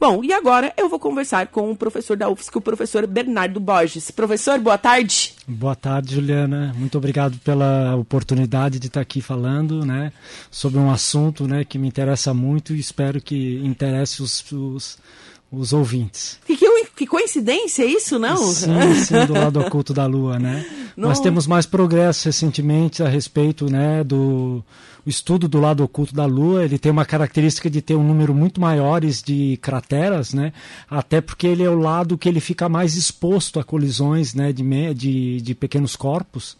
Bom, e agora eu vou conversar com o professor da UFSC, o professor Bernardo Borges. Professor, boa tarde. Boa tarde, Juliana. Muito obrigado pela oportunidade de estar aqui falando, né, sobre um assunto, né, que me interessa muito e espero que interesse os, os os ouvintes. Que, que, coincidência isso, não? Sim, sim, do lado oculto da Lua, né? Não. Nós temos mais progresso recentemente a respeito né, do estudo do lado oculto da Lua. Ele tem uma característica de ter um número muito maiores de crateras, né? Até porque ele é o lado que ele fica mais exposto a colisões né, de, de, de pequenos corpos.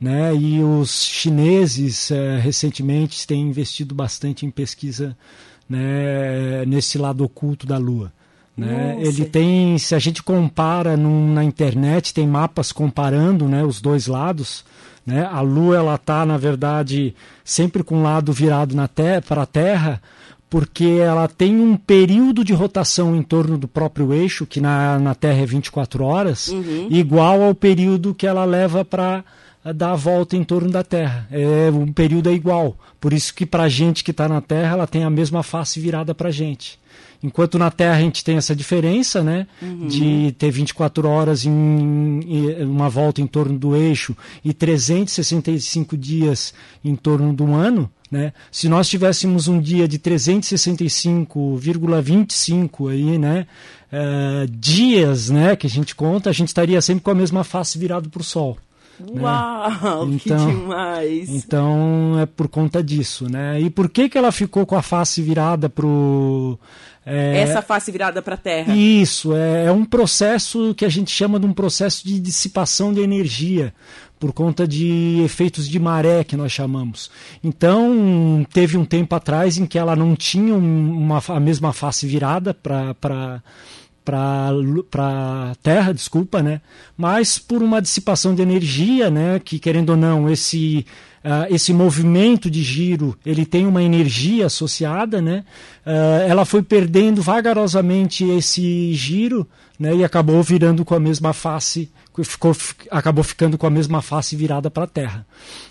Né? E os chineses eh, recentemente têm investido bastante em pesquisa né, nesse lado oculto da Lua. Né? Ele tem, se a gente compara num, na internet, tem mapas comparando né, os dois lados. Né? A Lua ela está, na verdade, sempre com o lado virado na te para a Terra, porque ela tem um período de rotação em torno do próprio eixo, que na, na Terra é 24 horas, uhum. igual ao período que ela leva para dar a volta em torno da Terra. É, um período é igual. Por isso que para a gente que está na Terra, ela tem a mesma face virada para a gente. Enquanto na Terra a gente tem essa diferença, né? Uhum. De ter 24 horas em, em, uma volta em torno do eixo e 365 dias em torno do ano, né? Se nós tivéssemos um dia de 365,25 aí, né? Uh, dias, né? Que a gente conta, a gente estaria sempre com a mesma face virado para o Sol. Né? Uau, né? então, que demais! Então é por conta disso, né? E por que que ela ficou com a face virada pro é, Essa face virada para a Terra? Isso é, é um processo que a gente chama de um processo de dissipação de energia por conta de efeitos de maré que nós chamamos. Então teve um tempo atrás em que ela não tinha uma, a mesma face virada para para a Terra, desculpa, né? Mas por uma dissipação de energia, né? Que querendo ou não, esse uh, esse movimento de giro ele tem uma energia associada, né? Uh, ela foi perdendo vagarosamente esse giro, né? E acabou virando com a mesma face, ficou, acabou ficando com a mesma face virada para a Terra.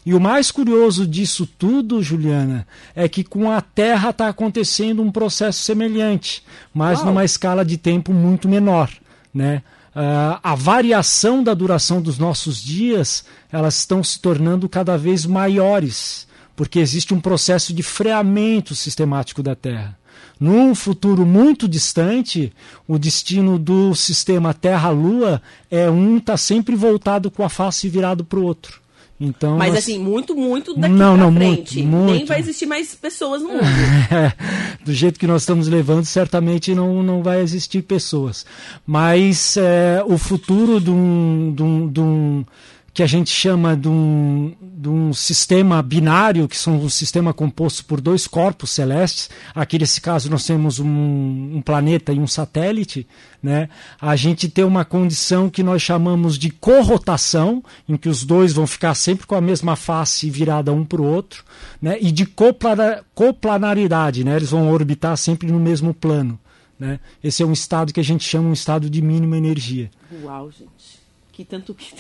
E o mais curioso disso tudo, Juliana, é que com a Terra está acontecendo um processo semelhante, mas Uau. numa escala de tempo muito menor, né? Uh, a variação da duração dos nossos dias elas estão se tornando cada vez maiores, porque existe um processo de freamento sistemático da Terra. Num futuro muito distante, o destino do sistema Terra-Lua é um tá sempre voltado com a face virado para o outro. Então, Mas assim, muito, muito daqui não, não, frente. Muito, muito. Nem vai existir mais pessoas no mundo. Do jeito que nós estamos levando, certamente não, não vai existir pessoas. Mas é, o futuro de um, de um, de um que a gente chama de um, de um sistema binário, que são um sistema composto por dois corpos celestes. Aqui, nesse caso, nós temos um, um planeta e um satélite. Né? A gente tem uma condição que nós chamamos de corrotação, em que os dois vão ficar sempre com a mesma face virada um para o outro, né? e de coplanaridade, né? eles vão orbitar sempre no mesmo plano. Né? Esse é um estado que a gente chama um estado de mínima energia. Uau, gente que tanto que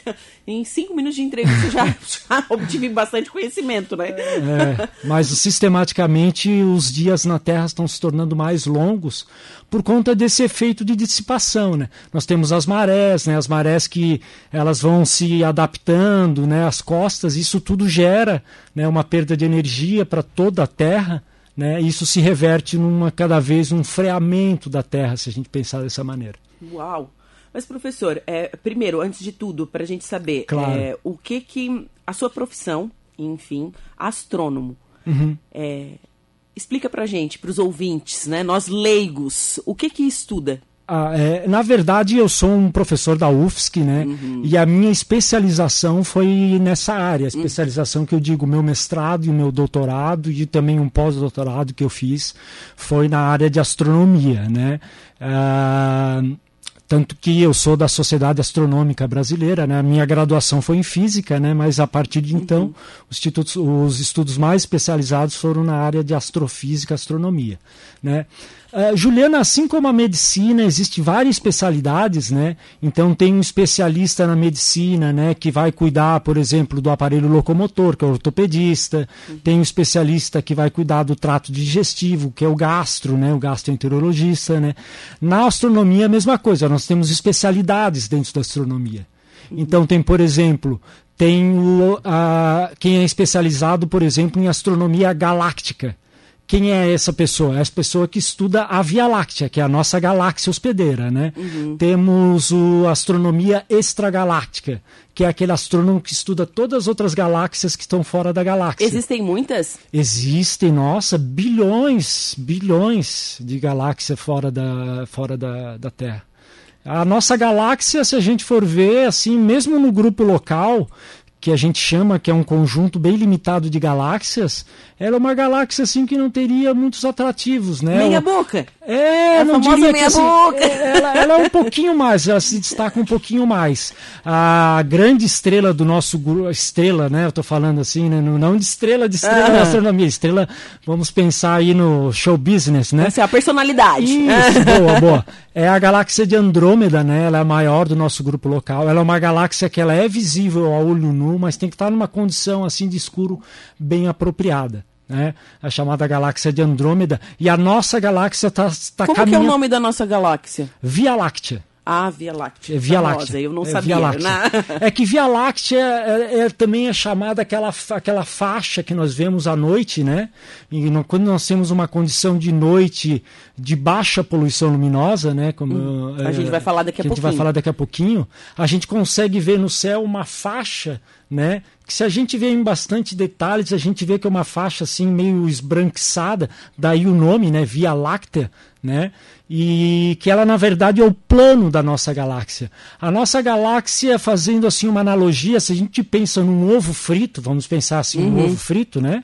em cinco minutos de entrevista já, já obtive bastante conhecimento, né? É, mas sistematicamente os dias na Terra estão se tornando mais longos por conta desse efeito de dissipação, né? Nós temos as marés, né? As marés que elas vão se adaptando, né? As costas, isso tudo gera, né? Uma perda de energia para toda a Terra. Né? Isso se reverte numa cada vez um freamento da Terra, se a gente pensar dessa maneira. Uau! Mas, professor, é, primeiro, antes de tudo, para a gente saber claro. é, o que que a sua profissão, enfim, astrônomo, uhum. é, explica para a gente, para os ouvintes, né, nós leigos, o que que estuda? Ah, é, na verdade, eu sou um professor da UFSC, né? Uhum. E a minha especialização foi nessa área. A especialização que eu digo, meu mestrado e o meu doutorado e também um pós-doutorado que eu fiz foi na área de astronomia, né? Ah, tanto que eu sou da Sociedade Astronômica Brasileira, né? A minha graduação foi em física, né? Mas a partir de então, uhum. os, os estudos mais especializados foram na área de astrofísica, astronomia, né? Uh, Juliana, assim como a medicina, existe várias especialidades, né? Então tem um especialista na medicina, né, que vai cuidar, por exemplo, do aparelho locomotor, que é o ortopedista. Uhum. Tem um especialista que vai cuidar do trato digestivo, que é o gastro, né, o gastroenterologista, né? Na astronomia a mesma coisa, nós temos especialidades dentro da astronomia. Uhum. Então tem, por exemplo, tem o, a, quem é especializado, por exemplo, em astronomia galáctica quem é essa pessoa? É essa pessoa que estuda a Via Láctea, que é a nossa galáxia hospedeira, né? Uhum. Temos o astronomia extragaláctica, que é aquele astrônomo que estuda todas as outras galáxias que estão fora da galáxia. Existem muitas? Existem, nossa, bilhões, bilhões de galáxias fora da, fora da, da Terra. A nossa galáxia, se a gente for ver, assim, mesmo no grupo local, que a gente chama que é um conjunto bem limitado de galáxias, ela é uma galáxia assim que não teria muitos atrativos, né? Meia boca. É, a não diria meia que assim, boca. É, ela, ela, é um pouquinho mais, ela se destaca um pouquinho mais. A grande estrela do nosso grupo, estrela, né? Eu tô falando assim, né? Não de estrela, de estrela na astronomia, estrela, vamos pensar aí no show business, né? Essa é a personalidade. Isso, boa, boa. É a galáxia de Andrômeda, né? Ela é a maior do nosso grupo local. Ela é uma galáxia que ela é visível ao olho nu, mas tem que estar numa condição assim de escuro bem apropriada né? a chamada galáxia de Andrômeda, e a nossa galáxia está tá Como caminhando... que é o nome da nossa galáxia? Via Láctea. Ah, Via Láctea. É Via Láctea. eu não é sabia. Via Láctea. Né? É que Via Láctea é, é, também é chamada aquela, aquela faixa que nós vemos à noite, né? E no, quando nós temos uma condição de noite de baixa poluição luminosa, né? Como, hum, a gente vai falar daqui a pouquinho. A gente vai falar daqui a pouquinho. A gente consegue ver no céu uma faixa, né? Que se a gente vê em bastante detalhes, a gente vê que é uma faixa assim meio esbranquiçada, daí o nome, né? Via Láctea, né? E que ela na verdade é o plano da nossa galáxia. A nossa galáxia, fazendo assim uma analogia, se a gente pensa num ovo frito, vamos pensar assim, uhum. um ovo frito, né?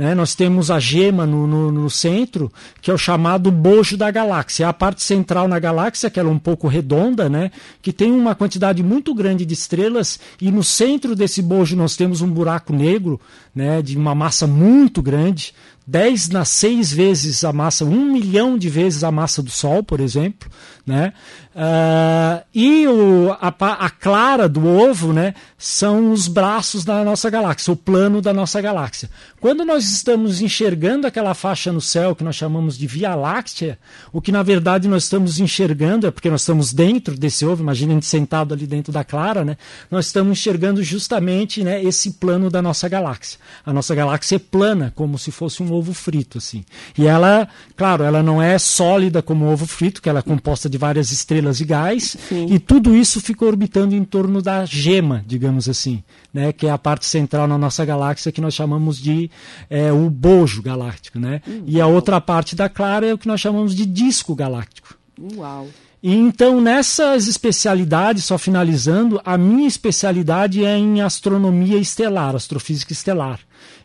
Né? Nós temos a gema no, no, no, centro, que é o chamado bojo da galáxia. É a parte central na galáxia, que ela é um pouco redonda, né? que tem uma quantidade muito grande de estrelas, e no centro desse bojo nós temos um buraco negro né? de uma massa muito grande. 10 nas 6 vezes a massa, 1 milhão de vezes a massa do Sol, por exemplo. Né? Uh, e o, a, a, clara do ovo né, são os braços da nossa galáxia, o plano da nossa galáxia. Quando nós estamos enxergando aquela faixa no céu que nós chamamos de Via Láctea, o que na verdade nós estamos enxergando, é porque nós estamos dentro desse ovo, imagina a gente sentado ali dentro da clara, né, nós estamos enxergando justamente né, esse plano da nossa galáxia. A nossa galáxia é plana, como se fosse um ovo frito. assim. E ela, claro, ela não é sólida como o ovo frito, que ela é composta de várias estrelas de gás, Sim. e tudo isso fica orbitando em torno da gema, digamos assim, né, que é a parte central na nossa galáxia que nós chamamos de é, o bojo galáctico. Né? Hum, e a outra parte da clara é o que nós chamamos de disco galáctico. Uau! E então, nessas especialidades, só finalizando, a minha especialidade é em astronomia estelar, astrofísica estelar.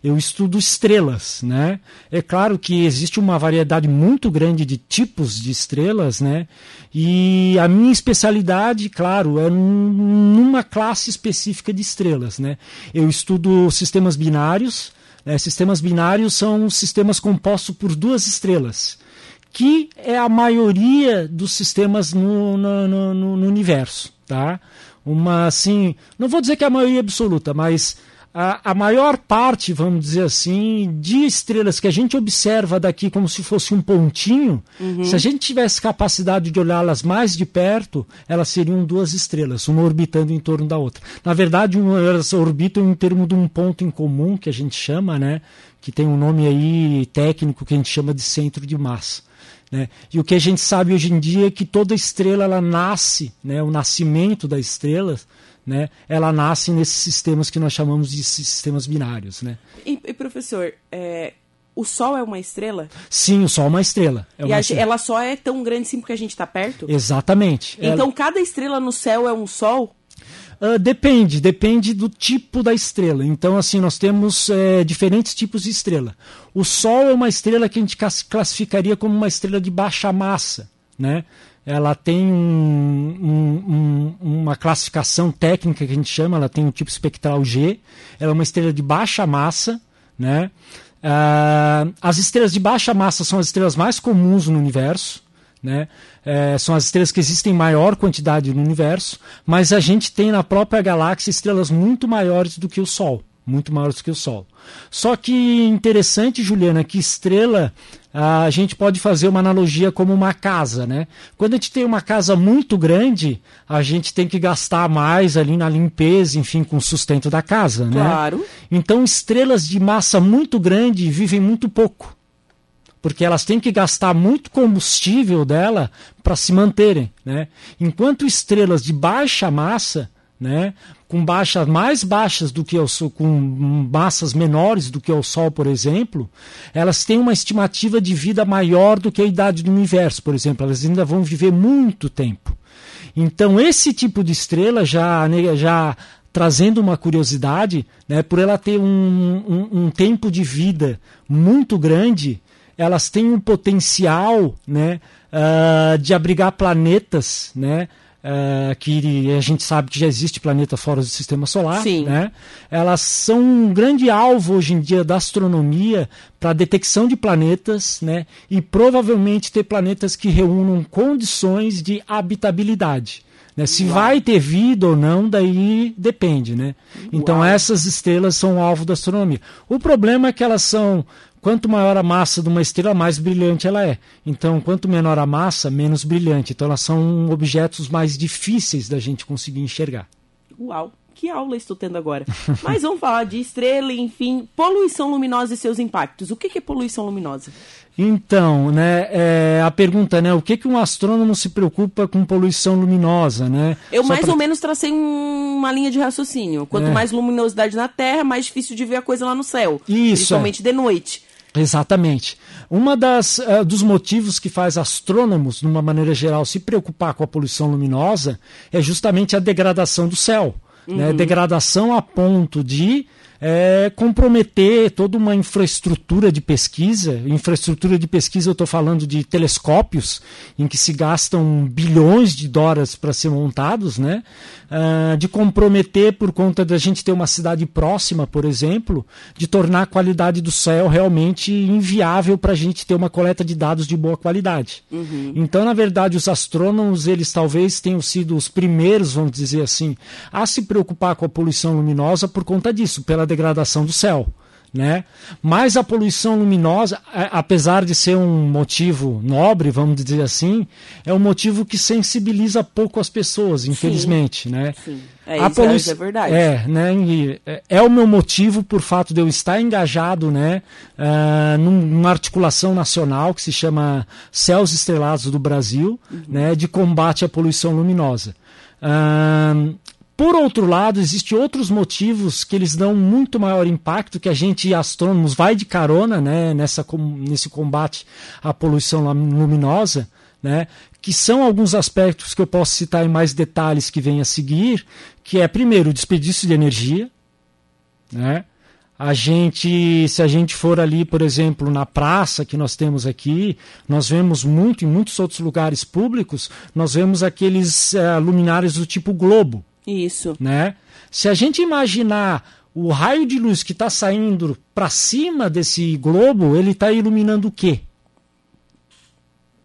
Eu estudo estrelas, né? É claro que existe uma variedade muito grande de tipos de estrelas, né? E a minha especialidade, claro, é numa classe específica de estrelas, né? Eu estudo sistemas binários. Né? Sistemas binários são sistemas compostos por duas estrelas que é a maioria dos sistemas no, no, no, no, universo, tá? Uma, assim, não vou dizer que é a maioria absoluta, mas a, a maior parte, vamos dizer assim, de estrelas que a gente observa daqui como se fosse um pontinho, uhum. se a gente tivesse capacidade de olhá-las mais de perto, elas seriam duas estrelas, uma orbitando em torno da outra. Na verdade, elas orbitam em termos de um ponto em comum, que a gente chama, né? Que tem um nome aí técnico que a gente chama de centro de massa. Né? E o que a gente sabe hoje em dia é que toda estrela ela nasce, né? o nascimento da estrela, né? ela nasce nesses sistemas que nós chamamos de sistemas binários. Né? E, e professor, é, o Sol é uma estrela? Sim, o Sol é uma estrela. É uma e estrela. ela só é tão grande assim porque a gente está perto? Exatamente. Então ela... cada estrela no céu é um Sol? Uh, depende, depende do tipo da estrela. Então, assim, nós temos é, diferentes tipos de estrela. O Sol é uma estrela que a gente classificaria como uma estrela de baixa massa, né? Ela tem um, um, um, uma classificação técnica que a gente chama, ela tem um tipo espectral G. Ela é uma estrela de baixa massa, né? Uh, as estrelas de baixa massa são as estrelas mais comuns no universo. Né? É, são as estrelas que existem em maior quantidade no universo, mas a gente tem na própria galáxia estrelas muito maiores do que o Sol muito maiores que o Sol. Só que interessante, Juliana, que estrela a gente pode fazer uma analogia como uma casa, né? Quando a gente tem uma casa muito grande, a gente tem que gastar mais ali na limpeza, enfim, com o sustento da casa, né? Claro. Então, estrelas de massa muito grande vivem muito pouco. Porque elas têm que gastar muito combustível dela para se manterem, né? Enquanto estrelas de baixa massa, né? Com baixas mais baixas do que o Sol, com massas menores do que o Sol, por exemplo, elas têm uma estimativa de vida maior do que a idade do universo, por exemplo. Elas ainda vão viver muito tempo. Então, esse tipo de estrela já, né, já trazendo uma curiosidade, né, por ela ter um, um, um tempo de vida muito grande, elas têm um potencial né, uh, de abrigar planetas, né? Uh, que a gente sabe que já existe planeta fora do sistema solar, Sim. né? Elas são um grande alvo hoje em dia da astronomia para detecção de planetas, né? E provavelmente ter planetas que reúnam condições de habitabilidade. Né? Se Uau. vai ter vida ou não, daí depende, né? Então Uau. essas estrelas são alvo da astronomia. O problema é que elas são quanto maior a massa de uma estrela, mais brilhante ela é. Então, quanto menor a massa, menos brilhante. Então, elas são objetos mais difíceis da gente conseguir enxergar. Uau! Que aula estou tendo agora? Mas vamos falar de estrela, enfim, poluição luminosa e seus impactos. O que é poluição luminosa? Então, né, é, a pergunta, né, o que que um astrônomo se preocupa com poluição luminosa, né? Eu Só mais pra... ou menos tracei um, uma linha de raciocínio. Quanto é. mais luminosidade na Terra, mais difícil de ver a coisa lá no céu. Isso. Principalmente é. de noite. Exatamente. Uma das uh, dos motivos que faz astrônomos, de uma maneira geral, se preocupar com a poluição luminosa é justamente a degradação do céu. Né? Uhum. Né? Degradação a ponto de é, comprometer toda uma infraestrutura de pesquisa. Infraestrutura de pesquisa, eu estou falando de telescópios, em que se gastam bilhões de dólares para ser montados, né? Uh, de comprometer por conta da gente ter uma cidade próxima, por exemplo, de tornar a qualidade do céu realmente inviável para a gente ter uma coleta de dados de boa qualidade. Uhum. Então, na verdade, os astrônomos, eles talvez tenham sido os primeiros, vamos dizer assim, a se preocupar com a poluição luminosa por conta disso, pela degradação do céu. Né? Mas a poluição luminosa, apesar de ser um motivo nobre, vamos dizer assim, é um motivo que sensibiliza pouco as pessoas, infelizmente, sim, né? Sim. É, a polu... é verdade. É, né? É, é o meu motivo por fato de eu estar engajado, né, uh, numa articulação nacional que se chama Céus Estrelados do Brasil, uhum. né, de combate à poluição luminosa. Uh, por outro lado, existem outros motivos que eles dão muito maior impacto, que a gente, astrônomos, vai de carona né, nessa, nesse combate à poluição luminosa, né, que são alguns aspectos que eu posso citar em mais detalhes que vem a seguir, que é, primeiro, o desperdício de energia. Né? A gente, se a gente for ali, por exemplo, na praça que nós temos aqui, nós vemos muito, em muitos outros lugares públicos, nós vemos aqueles uh, luminários do tipo globo. Isso. Né? Se a gente imaginar o raio de luz que está saindo para cima desse globo, ele está iluminando o quê?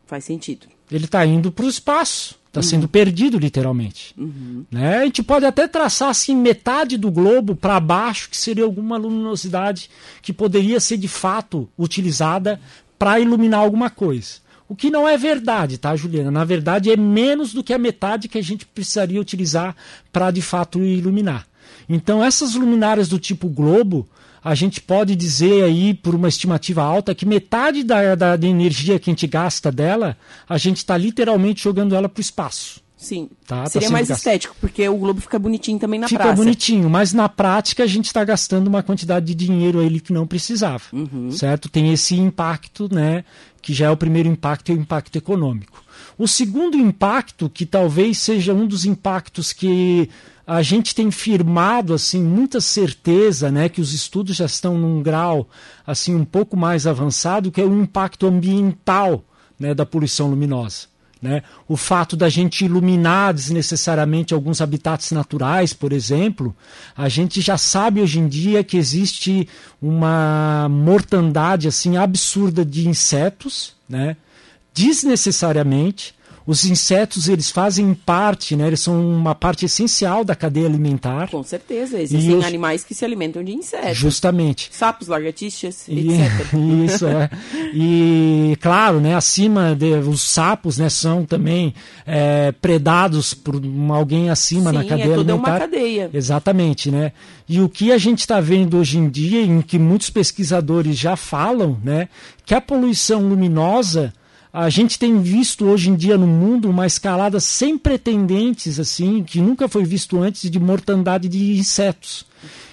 Faz sentido. Ele está indo para o espaço. Está uhum. sendo perdido, literalmente. Uhum. Né? A gente pode até traçar assim, metade do globo para baixo, que seria alguma luminosidade que poderia ser de fato utilizada para iluminar alguma coisa. O que não é verdade, tá, Juliana? Na verdade, é menos do que a metade que a gente precisaria utilizar para de fato iluminar. Então, essas luminárias do tipo globo, a gente pode dizer aí, por uma estimativa alta, que metade da, da, da energia que a gente gasta dela, a gente está literalmente jogando ela para o espaço. Sim. Tá, Seria tá mais estético, porque o globo fica bonitinho também na fica praça. Fica bonitinho, mas na prática a gente está gastando uma quantidade de dinheiro aí que não precisava. Uhum. Certo? Tem esse impacto, né? que já é o primeiro impacto, é o impacto econômico. O segundo impacto, que talvez seja um dos impactos que a gente tem firmado assim muita certeza, né, que os estudos já estão num grau assim um pouco mais avançado, que é o impacto ambiental, né, da poluição luminosa. Né? O fato da gente iluminar desnecessariamente alguns habitats naturais, por exemplo, a gente já sabe hoje em dia que existe uma mortandade assim absurda de insetos, né? desnecessariamente, os insetos eles fazem parte, né? Eles são uma parte essencial da cadeia alimentar. Com certeza, existem os... animais que se alimentam de insetos. Justamente. Sapos, lagartixas, e, etc. Isso é. E claro, né? Acima de, os sapos, né? São também é, predados por alguém acima Sim, na cadeia é toda alimentar. uma cadeia. Exatamente, né? E o que a gente está vendo hoje em dia, em que muitos pesquisadores já falam, né? Que a poluição luminosa a gente tem visto hoje em dia no mundo uma escalada sem pretendentes, assim, que nunca foi visto antes de mortandade de insetos.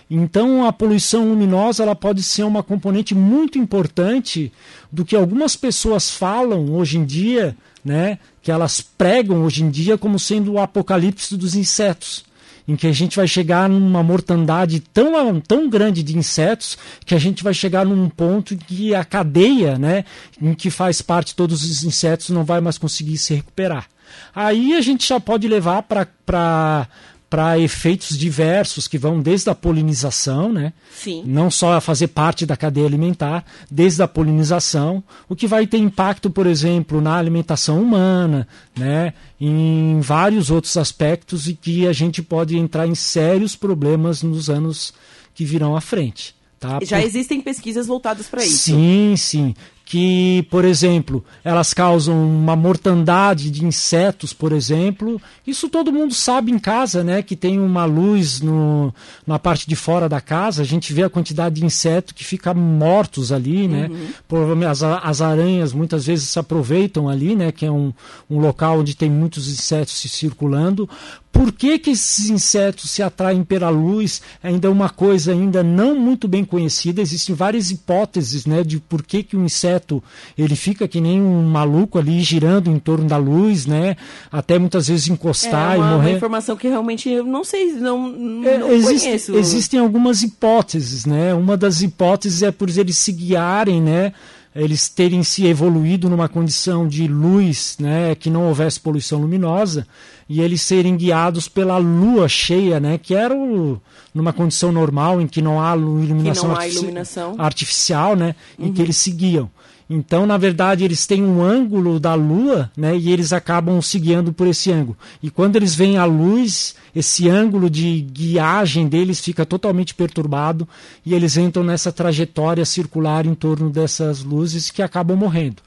Então a poluição luminosa ela pode ser uma componente muito importante do que algumas pessoas falam hoje em dia, né, que elas pregam hoje em dia como sendo o apocalipse dos insetos em que a gente vai chegar numa mortandade tão, tão grande de insetos que a gente vai chegar num ponto em que a cadeia, né, em que faz parte todos os insetos, não vai mais conseguir se recuperar. Aí a gente já pode levar para para efeitos diversos que vão desde a polinização, né? Sim. Não só a fazer parte da cadeia alimentar, desde a polinização, o que vai ter impacto, por exemplo, na alimentação humana, né? Em vários outros aspectos e que a gente pode entrar em sérios problemas nos anos que virão à frente. Tá? Já Por... existem pesquisas voltadas para isso. Sim, sim que, por exemplo, elas causam uma mortandade de insetos, por exemplo. Isso todo mundo sabe em casa, né? Que tem uma luz no, na parte de fora da casa, a gente vê a quantidade de insetos que ficam mortos ali, né? Uhum. As, as aranhas muitas vezes se aproveitam ali, né? Que é um, um local onde tem muitos insetos se circulando. Por que, que esses insetos se atraem pela luz? Ainda é uma coisa ainda não muito bem conhecida. Existem várias hipóteses, né? De por que, que o inseto ele fica que nem um maluco ali girando em torno da luz, né? Até muitas vezes encostar é uma, e morrer. É uma informação que realmente eu não sei, não, não é, existe, conheço. Existem algumas hipóteses, né? Uma das hipóteses é por eles se guiarem, né? eles terem se evoluído numa condição de luz, né, que não houvesse poluição luminosa, e eles serem guiados pela lua cheia, né, que era o, numa condição normal em que não há iluminação, não há iluminação. artificial, né, uhum. em que eles seguiam. Então, na verdade, eles têm um ângulo da Lua, né, e eles acabam se guiando por esse ângulo. E quando eles veem a luz, esse ângulo de guiagem deles fica totalmente perturbado e eles entram nessa trajetória circular em torno dessas luzes que acabam morrendo.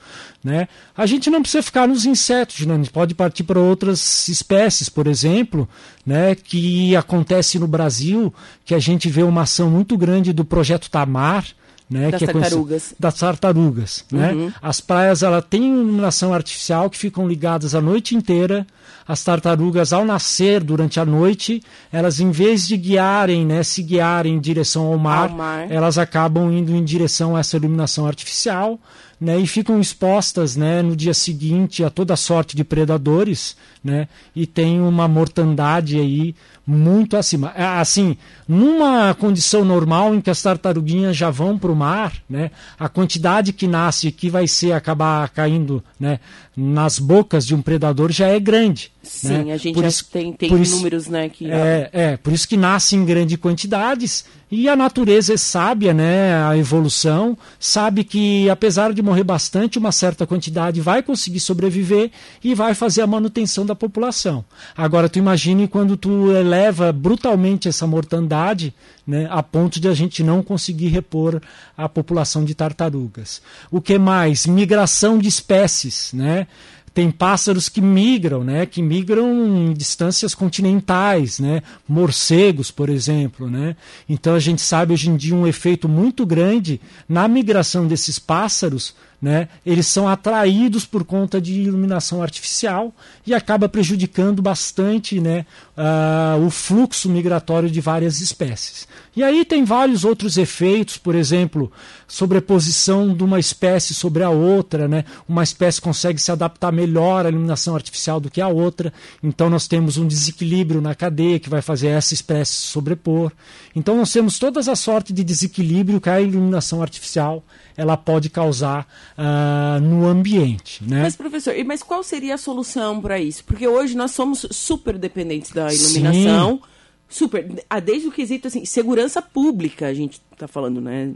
Né? A gente não precisa ficar nos insetos, né? a gente pode partir para outras espécies, por exemplo, né, que acontece no Brasil, que a gente vê uma ação muito grande do projeto Tamar, né, das que tartarugas. É das tartarugas. Né? Uhum. As praias ela tem iluminação artificial que ficam ligadas a noite inteira. As tartarugas, ao nascer durante a noite, elas em vez de guiarem, né, se guiarem em direção ao mar, ao mar. elas acabam indo em direção a essa iluminação artificial. Né, e ficam expostas né, no dia seguinte a toda sorte de predadores né, e tem uma mortandade aí muito acima. É, assim, numa condição normal em que as tartaruguinhas já vão para o mar, né, a quantidade que nasce que vai ser acabar caindo né, nas bocas de um predador já é grande. Sim, né? a gente por já isso, tem, tem por isso, números, né? Que... É, é, por isso que nasce em grandes quantidades e a natureza é sábia, né? A evolução sabe que apesar de morrer bastante, uma certa quantidade vai conseguir sobreviver e vai fazer a manutenção da população. Agora tu imagine quando tu eleva brutalmente essa mortandade, né, a ponto de a gente não conseguir repor a população de tartarugas. O que mais? Migração de espécies, né? Tem pássaros que migram, né, que migram em distâncias continentais, né, morcegos, por exemplo, né. Então a gente sabe hoje em dia um efeito muito grande na migração desses pássaros, né, eles são atraídos por conta de iluminação artificial e acaba prejudicando bastante, né, uh, o fluxo migratório de várias espécies. E aí tem vários outros efeitos, por exemplo, sobreposição de uma espécie sobre a outra, né? Uma espécie consegue se adaptar melhor à iluminação artificial do que a outra, então nós temos um desequilíbrio na cadeia que vai fazer essa espécie sobrepor. Então nós temos todas as sortes de desequilíbrio que a iluminação artificial ela pode causar uh, no ambiente. Né? Mas, professor, mas qual seria a solução para isso? Porque hoje nós somos super dependentes da iluminação. Sim. Super. Ah, desde o quesito, assim, segurança pública, a gente está falando, né?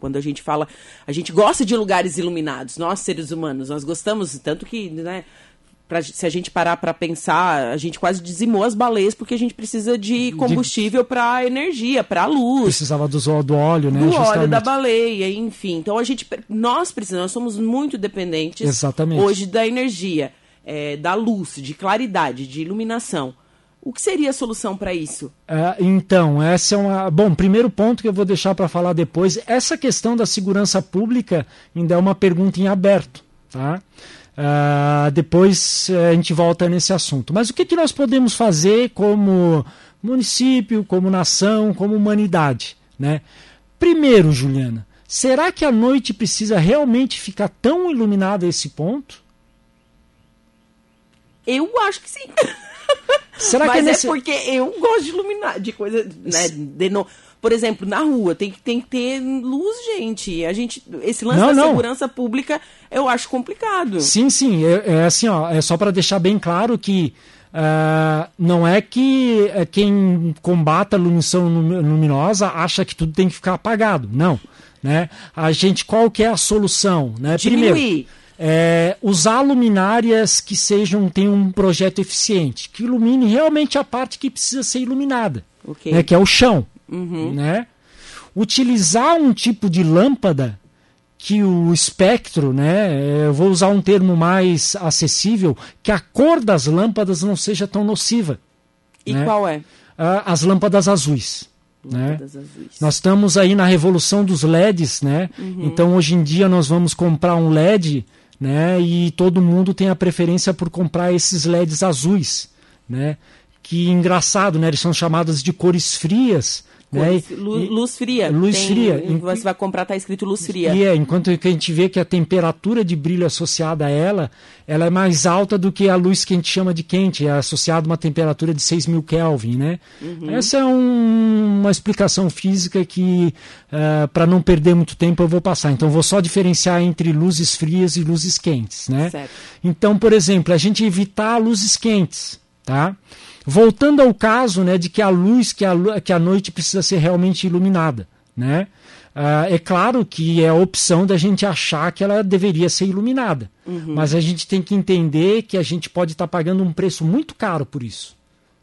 Quando a gente fala. A gente gosta de lugares iluminados, nós, seres humanos, nós gostamos, tanto que, né? Pra, se a gente parar para pensar, a gente quase dizimou as baleias porque a gente precisa de combustível para energia, para luz. Precisava do, do óleo, né? Do Justamente. óleo da baleia, enfim. Então a gente, nós precisamos, nós somos muito dependentes Exatamente. hoje da energia, é, da luz, de claridade, de iluminação. O que seria a solução para isso? É, então, essa é uma. Bom, primeiro ponto que eu vou deixar para falar depois, essa questão da segurança pública ainda é uma pergunta em aberto, tá? Uh, depois uh, a gente volta nesse assunto. Mas o que, que nós podemos fazer como município, como nação, como humanidade? Né? Primeiro, Juliana, será que a noite precisa realmente ficar tão iluminada a esse ponto? Eu acho que sim. Será Mas que é, nesse... é porque eu gosto de iluminar, de coisa, né, de no... Por exemplo, na rua tem que, tem que ter luz, gente. A gente, esse lance não, da não. segurança pública eu acho complicado. Sim, sim. É, é assim, ó, é só para deixar bem claro que uh, não é que é quem combata a iluminação luminosa acha que tudo tem que ficar apagado. Não. Né? A gente, qual que é a solução? Né? Diminuir. Primeiro, é, usar luminárias que sejam tenham um projeto eficiente, que ilumine realmente a parte que precisa ser iluminada, okay. né, que é o chão. Uhum. Né? Utilizar um tipo de lâmpada que o espectro, né, eu vou usar um termo mais acessível, que a cor das lâmpadas não seja tão nociva. E né? qual é? As lâmpadas azuis. Né? Nós estamos aí na revolução dos LEDs, né? Uhum. Então hoje em dia nós vamos comprar um LED, né? E todo mundo tem a preferência por comprar esses LEDs azuis, né? Que engraçado, né? Eles são chamados de cores frias, né? Luz, luz fria. Luz Tem, fria. Você vai comprar, está escrito luz fria. E é, enquanto que a gente vê que a temperatura de brilho associada a ela, ela é mais alta do que a luz que a gente chama de quente, é associada a uma temperatura de 6 Kelvin, né? Uhum. Essa é um, uma explicação física que, uh, é, para não perder muito tempo, eu vou passar. Então, vou só diferenciar entre luzes frias e luzes quentes, né? Certo. Então, por exemplo, a gente evitar luzes quentes, tá? Voltando ao caso né, de que a luz, que a, que a noite precisa ser realmente iluminada. Né? Uh, é claro que é a opção da gente achar que ela deveria ser iluminada. Uhum. Mas a gente tem que entender que a gente pode estar tá pagando um preço muito caro por isso.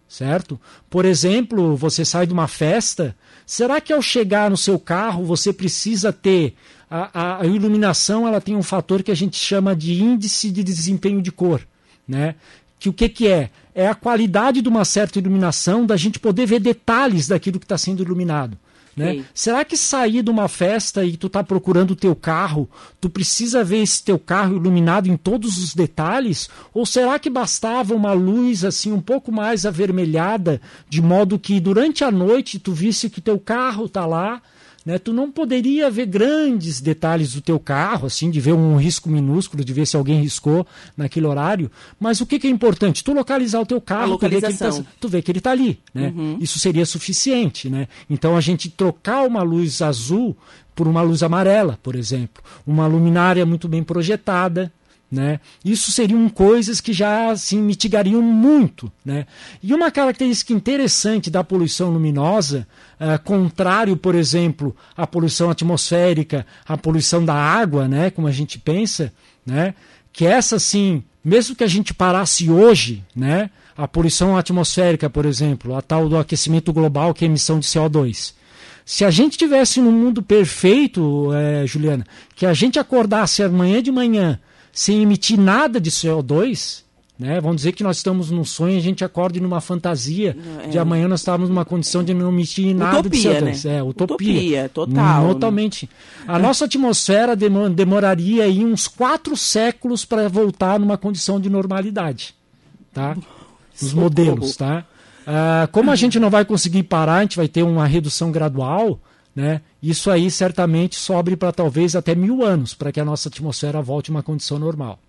Certo? Por exemplo, você sai de uma festa, será que ao chegar no seu carro você precisa ter. A, a, a iluminação ela tem um fator que a gente chama de índice de desempenho de cor. Né? Que o que, que é? É a qualidade de uma certa iluminação, da gente poder ver detalhes daquilo que está sendo iluminado. Né? Será que sair de uma festa e tu está procurando o teu carro, tu precisa ver esse teu carro iluminado em todos os detalhes? Ou será que bastava uma luz assim um pouco mais avermelhada, de modo que durante a noite tu visse que teu carro está lá, né? Tu não poderia ver grandes detalhes do teu carro, assim, de ver um risco minúsculo, de ver se alguém riscou naquele horário. Mas o que, que é importante? Tu localizar o teu carro, tu vê, que ele tá, tu vê que ele está ali. Né? Uhum. Isso seria suficiente. Né? Então a gente trocar uma luz azul por uma luz amarela, por exemplo. Uma luminária muito bem projetada, né? Isso seriam coisas que já assim, mitigariam muito. Né? E uma característica interessante da poluição luminosa, uh, contrário, por exemplo, à poluição atmosférica, à poluição da água, né? como a gente pensa, né? que essa, assim, mesmo que a gente parasse hoje, né? a poluição atmosférica, por exemplo, a tal do aquecimento global, que é a emissão de CO2. Se a gente tivesse num mundo perfeito, é, Juliana, que a gente acordasse amanhã de manhã sem emitir nada de CO2, né? Vamos dizer que nós estamos num sonho e a gente acorde numa fantasia é. de amanhã nós estávamos numa condição de não emitir nada utopia, de CO2. Né? É, utopia. utopia total. Totalmente. A nossa atmosfera demoraria aí uns quatro séculos para voltar numa condição de normalidade. Tá? Os modelos, tá? Ah, como a gente não vai conseguir parar, a gente vai ter uma redução gradual, né? Isso aí certamente sobre para talvez até mil anos para que a nossa atmosfera volte a uma condição normal.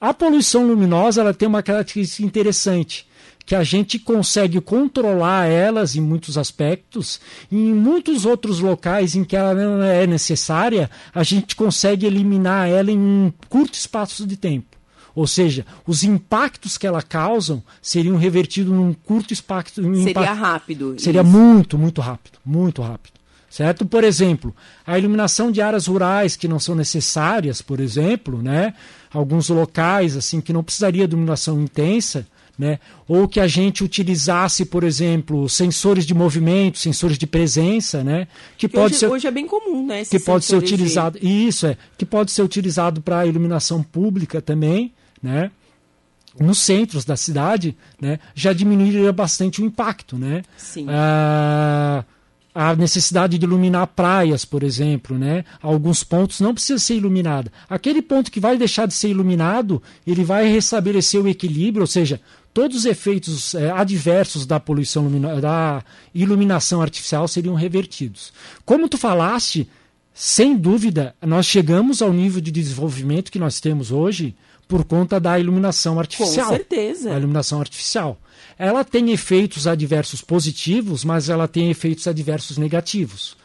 A poluição luminosa ela tem uma característica interessante, que a gente consegue controlar elas em muitos aspectos, e em muitos outros locais em que ela não é necessária, a gente consegue eliminar ela em um curto espaço de tempo. Ou seja, os impactos que ela causam seriam revertidos num curto espaço. Seria impacto, rápido. Seria isso. muito, muito rápido. Muito rápido. Certo? Por exemplo, a iluminação de áreas rurais que não são necessárias, por exemplo, né? alguns locais assim que não precisaria de iluminação intensa, né? Ou que a gente utilizasse, por exemplo, sensores de movimento, sensores de presença, né? Que, que pode hoje, ser hoje é bem comum, né? Que pode ser utilizado de... isso é que pode ser utilizado para iluminação pública também, né? Nos centros da cidade, né? Já diminuiria bastante o impacto, né? Sim. Ah, a necessidade de iluminar praias, por exemplo, né? Alguns pontos não precisa ser iluminada. Aquele ponto que vai deixar de ser iluminado, ele vai restabelecer o equilíbrio, ou seja, todos os efeitos é, adversos da poluição da iluminação artificial seriam revertidos. Como tu falaste, sem dúvida, nós chegamos ao nível de desenvolvimento que nós temos hoje por conta da iluminação artificial. Com certeza. A iluminação artificial. Ela tem efeitos adversos positivos, mas ela tem efeitos adversos negativos.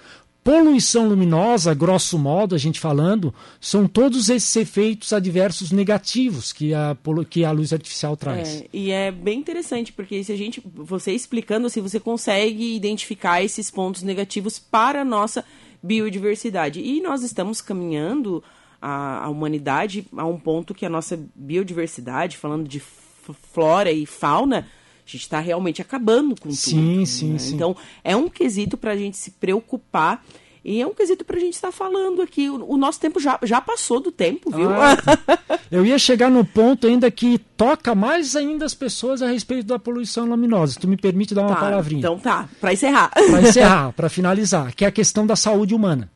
Poluição luminosa, grosso modo, a gente falando, são todos esses efeitos adversos negativos que a, que a luz artificial traz. É, e é bem interessante, porque se a gente, você explicando assim, você consegue identificar esses pontos negativos para a nossa biodiversidade. E nós estamos caminhando a, a humanidade a um ponto que a nossa biodiversidade, falando de flora e fauna, a gente está realmente acabando com tudo. Sim, sim, né? sim. Então, é um quesito para a gente se preocupar e é um quesito para a gente estar tá falando aqui. O, o, nosso tempo já, já passou do tempo, viu? Ah, eu ia chegar no ponto ainda que toca mais ainda as pessoas a respeito da poluição luminosa. Tu me permite dar uma tá, palavrinha? Então tá, para encerrar. Para encerrar, para finalizar, que é a questão da saúde humana.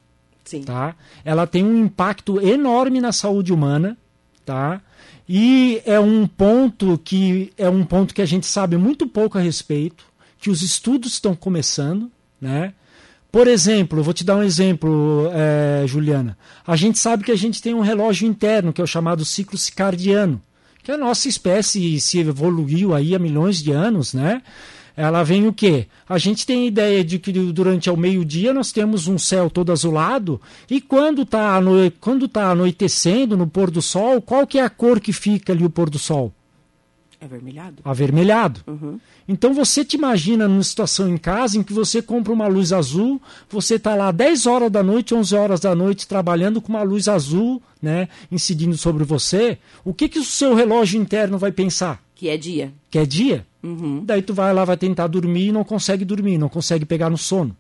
Sim. Tá? Ela tem um impacto enorme na saúde humana, tá? E é um ponto que é um ponto que a gente sabe muito pouco a respeito, que os estudos estão começando, né? Por exemplo, vou te dar um exemplo, é, Juliana. A gente sabe que a gente tem um relógio interno, que é o chamado ciclo circadiano, que a nossa espécie se evoluiu aí há milhões de anos, né? Ela vem o quê? A gente tem a ideia de que durante o meio-dia nós temos um céu todo azulado e quando está ano... quando tá anoitecendo no pôr do sol, qual que é a cor que fica ali o pôr do sol? Avermelhado. Avermelhado. Uhum. Então você te imagina numa situação em casa em que você compra uma luz azul, você está lá 10 horas da noite, 11 horas da noite trabalhando com uma luz azul, né, incidindo sobre você, o que que o seu relógio interno vai pensar? Que é dia. Que é dia? Uhum. Daí tu vai lá, vai tentar dormir e não consegue dormir, não consegue pegar no sono.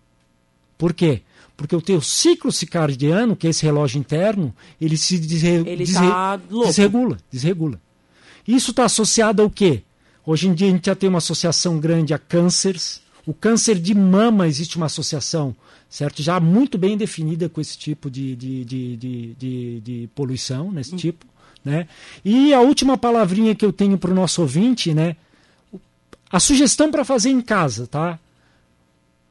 Por quê? Porque o teu ciclo circadiano, que é esse relógio interno, ele se desre... ele tá desregula, desregula. Isso está associado ao quê? Hoje em dia a gente já tem uma associação grande a cânceres. O câncer de mama existe uma associação, certo? Já muito bem definida com esse tipo de, de, de, de, de, de poluição, nesse hum. tipo. Né? E a última palavrinha que eu tenho para o nosso ouvinte, né? A sugestão para fazer em casa, tá?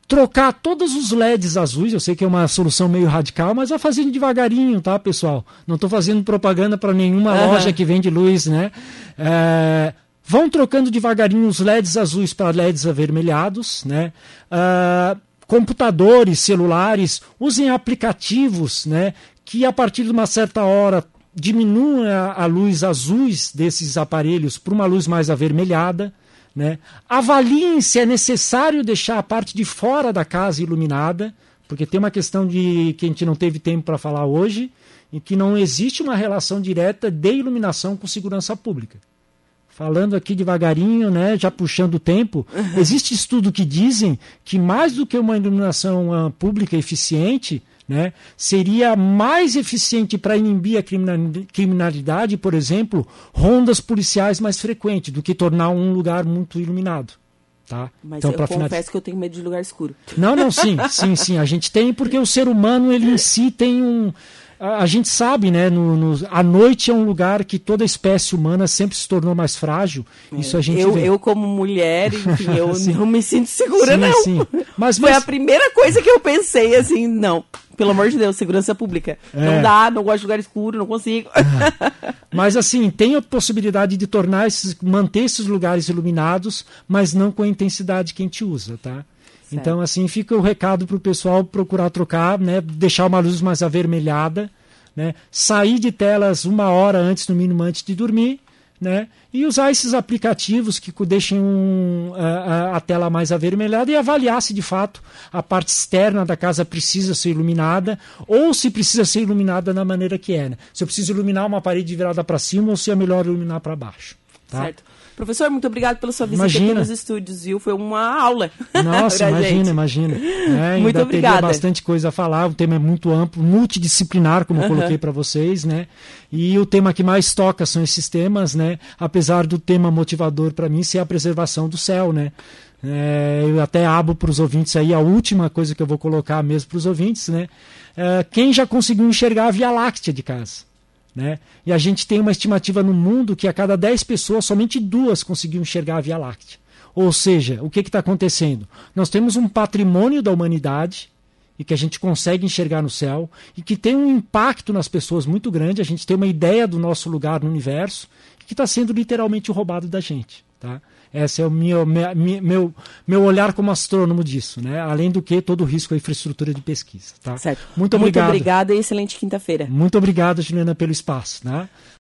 Trocar todos os LEDs azuis, eu sei que é uma solução meio radical, mas vai fazendo devagarinho, tá, pessoal? Não estou fazendo propaganda para nenhuma uhum. loja que vende luz, né? É, vão trocando devagarinho os LEDs azuis para LEDs avermelhados, né? Uh, computadores, celulares, usem aplicativos, né? Que a partir de uma certa hora diminuam a, a luz azuis desses aparelhos para uma luz mais avermelhada. Né? Avaliem se é necessário deixar a parte de fora da casa iluminada, porque tem uma questão de que a gente não teve tempo para falar hoje, em que não existe uma relação direta de iluminação com segurança pública. Falando aqui devagarinho, né, já puxando o tempo, existe estudo que dizem que mais do que uma iluminação uh, pública eficiente, né, seria mais eficiente para inibir a criminalidade, por exemplo, rondas policiais mais frequentes do que tornar um lugar muito iluminado. Tá? Mas então, eu confesso finalizar... que eu tenho medo de lugar escuro. Não, não, sim, sim, sim. A gente tem porque o ser humano ele em si tem um a, a, gente sabe, né? No, no, a noite é um lugar que toda espécie humana sempre se tornou mais frágil. É. Isso a gente eu, vê. eu como mulher, enfim, eu não me sinto segura, sim, não. Sim. Mas, Foi mas... a primeira coisa que eu pensei, assim, não. Pelo amor de Deus, segurança pública. É. Não dá, não gosto de lugar escuro, não consigo. Ah. Mas assim, tem a possibilidade de tornar esses, manter esses lugares iluminados, mas não com a intensidade que a gente usa, tá? Então, assim, fica o recado para o pessoal procurar trocar, né? Deixar uma luz mais avermelhada, né? Sair de telas uma hora antes, no mínimo, antes de dormir, né? E usar esses aplicativos que deixem um, a, a, tela mais avermelhada e avaliar se de fato a parte externa da casa precisa ser iluminada ou se precisa ser iluminada da maneira que é. Né? Se eu preciso iluminar uma parede virada para cima ou se é melhor iluminar para baixo. Tá? Certo. Professor, muito obrigado pela sua visita imagina. aqui nos estúdios, viu? Foi uma aula. Nossa, imagina, gente. imagina. É, muito obrigada. Teria bastante coisa a falar, o tema é muito amplo, multidisciplinar, como eu coloquei para vocês, né? E o tema que mais toca são esses temas, né? Apesar do tema motivador para mim ser a preservação do céu, né? É, eu até abro para os ouvintes aí a última coisa que eu vou colocar mesmo para os ouvintes, né? É, quem já conseguiu enxergar a Via Láctea de casa? Né? E a gente tem uma estimativa no mundo que a cada 10 pessoas, somente duas conseguiam enxergar a Via Láctea. Ou seja, o que está acontecendo? Nós temos um patrimônio da humanidade e que a gente consegue enxergar no céu e que tem um impacto nas pessoas muito grande. A gente tem uma ideia do nosso lugar no universo que está sendo literalmente roubado da gente. Tá? Esse é o meu, meu, meu olhar como astrônomo disso, né? Além do que todo o risco à infraestrutura de pesquisa. Tá? Certo. Muito obrigado. Muito obrigada e excelente quinta-feira. Muito obrigado, Juliana, pelo espaço. Né?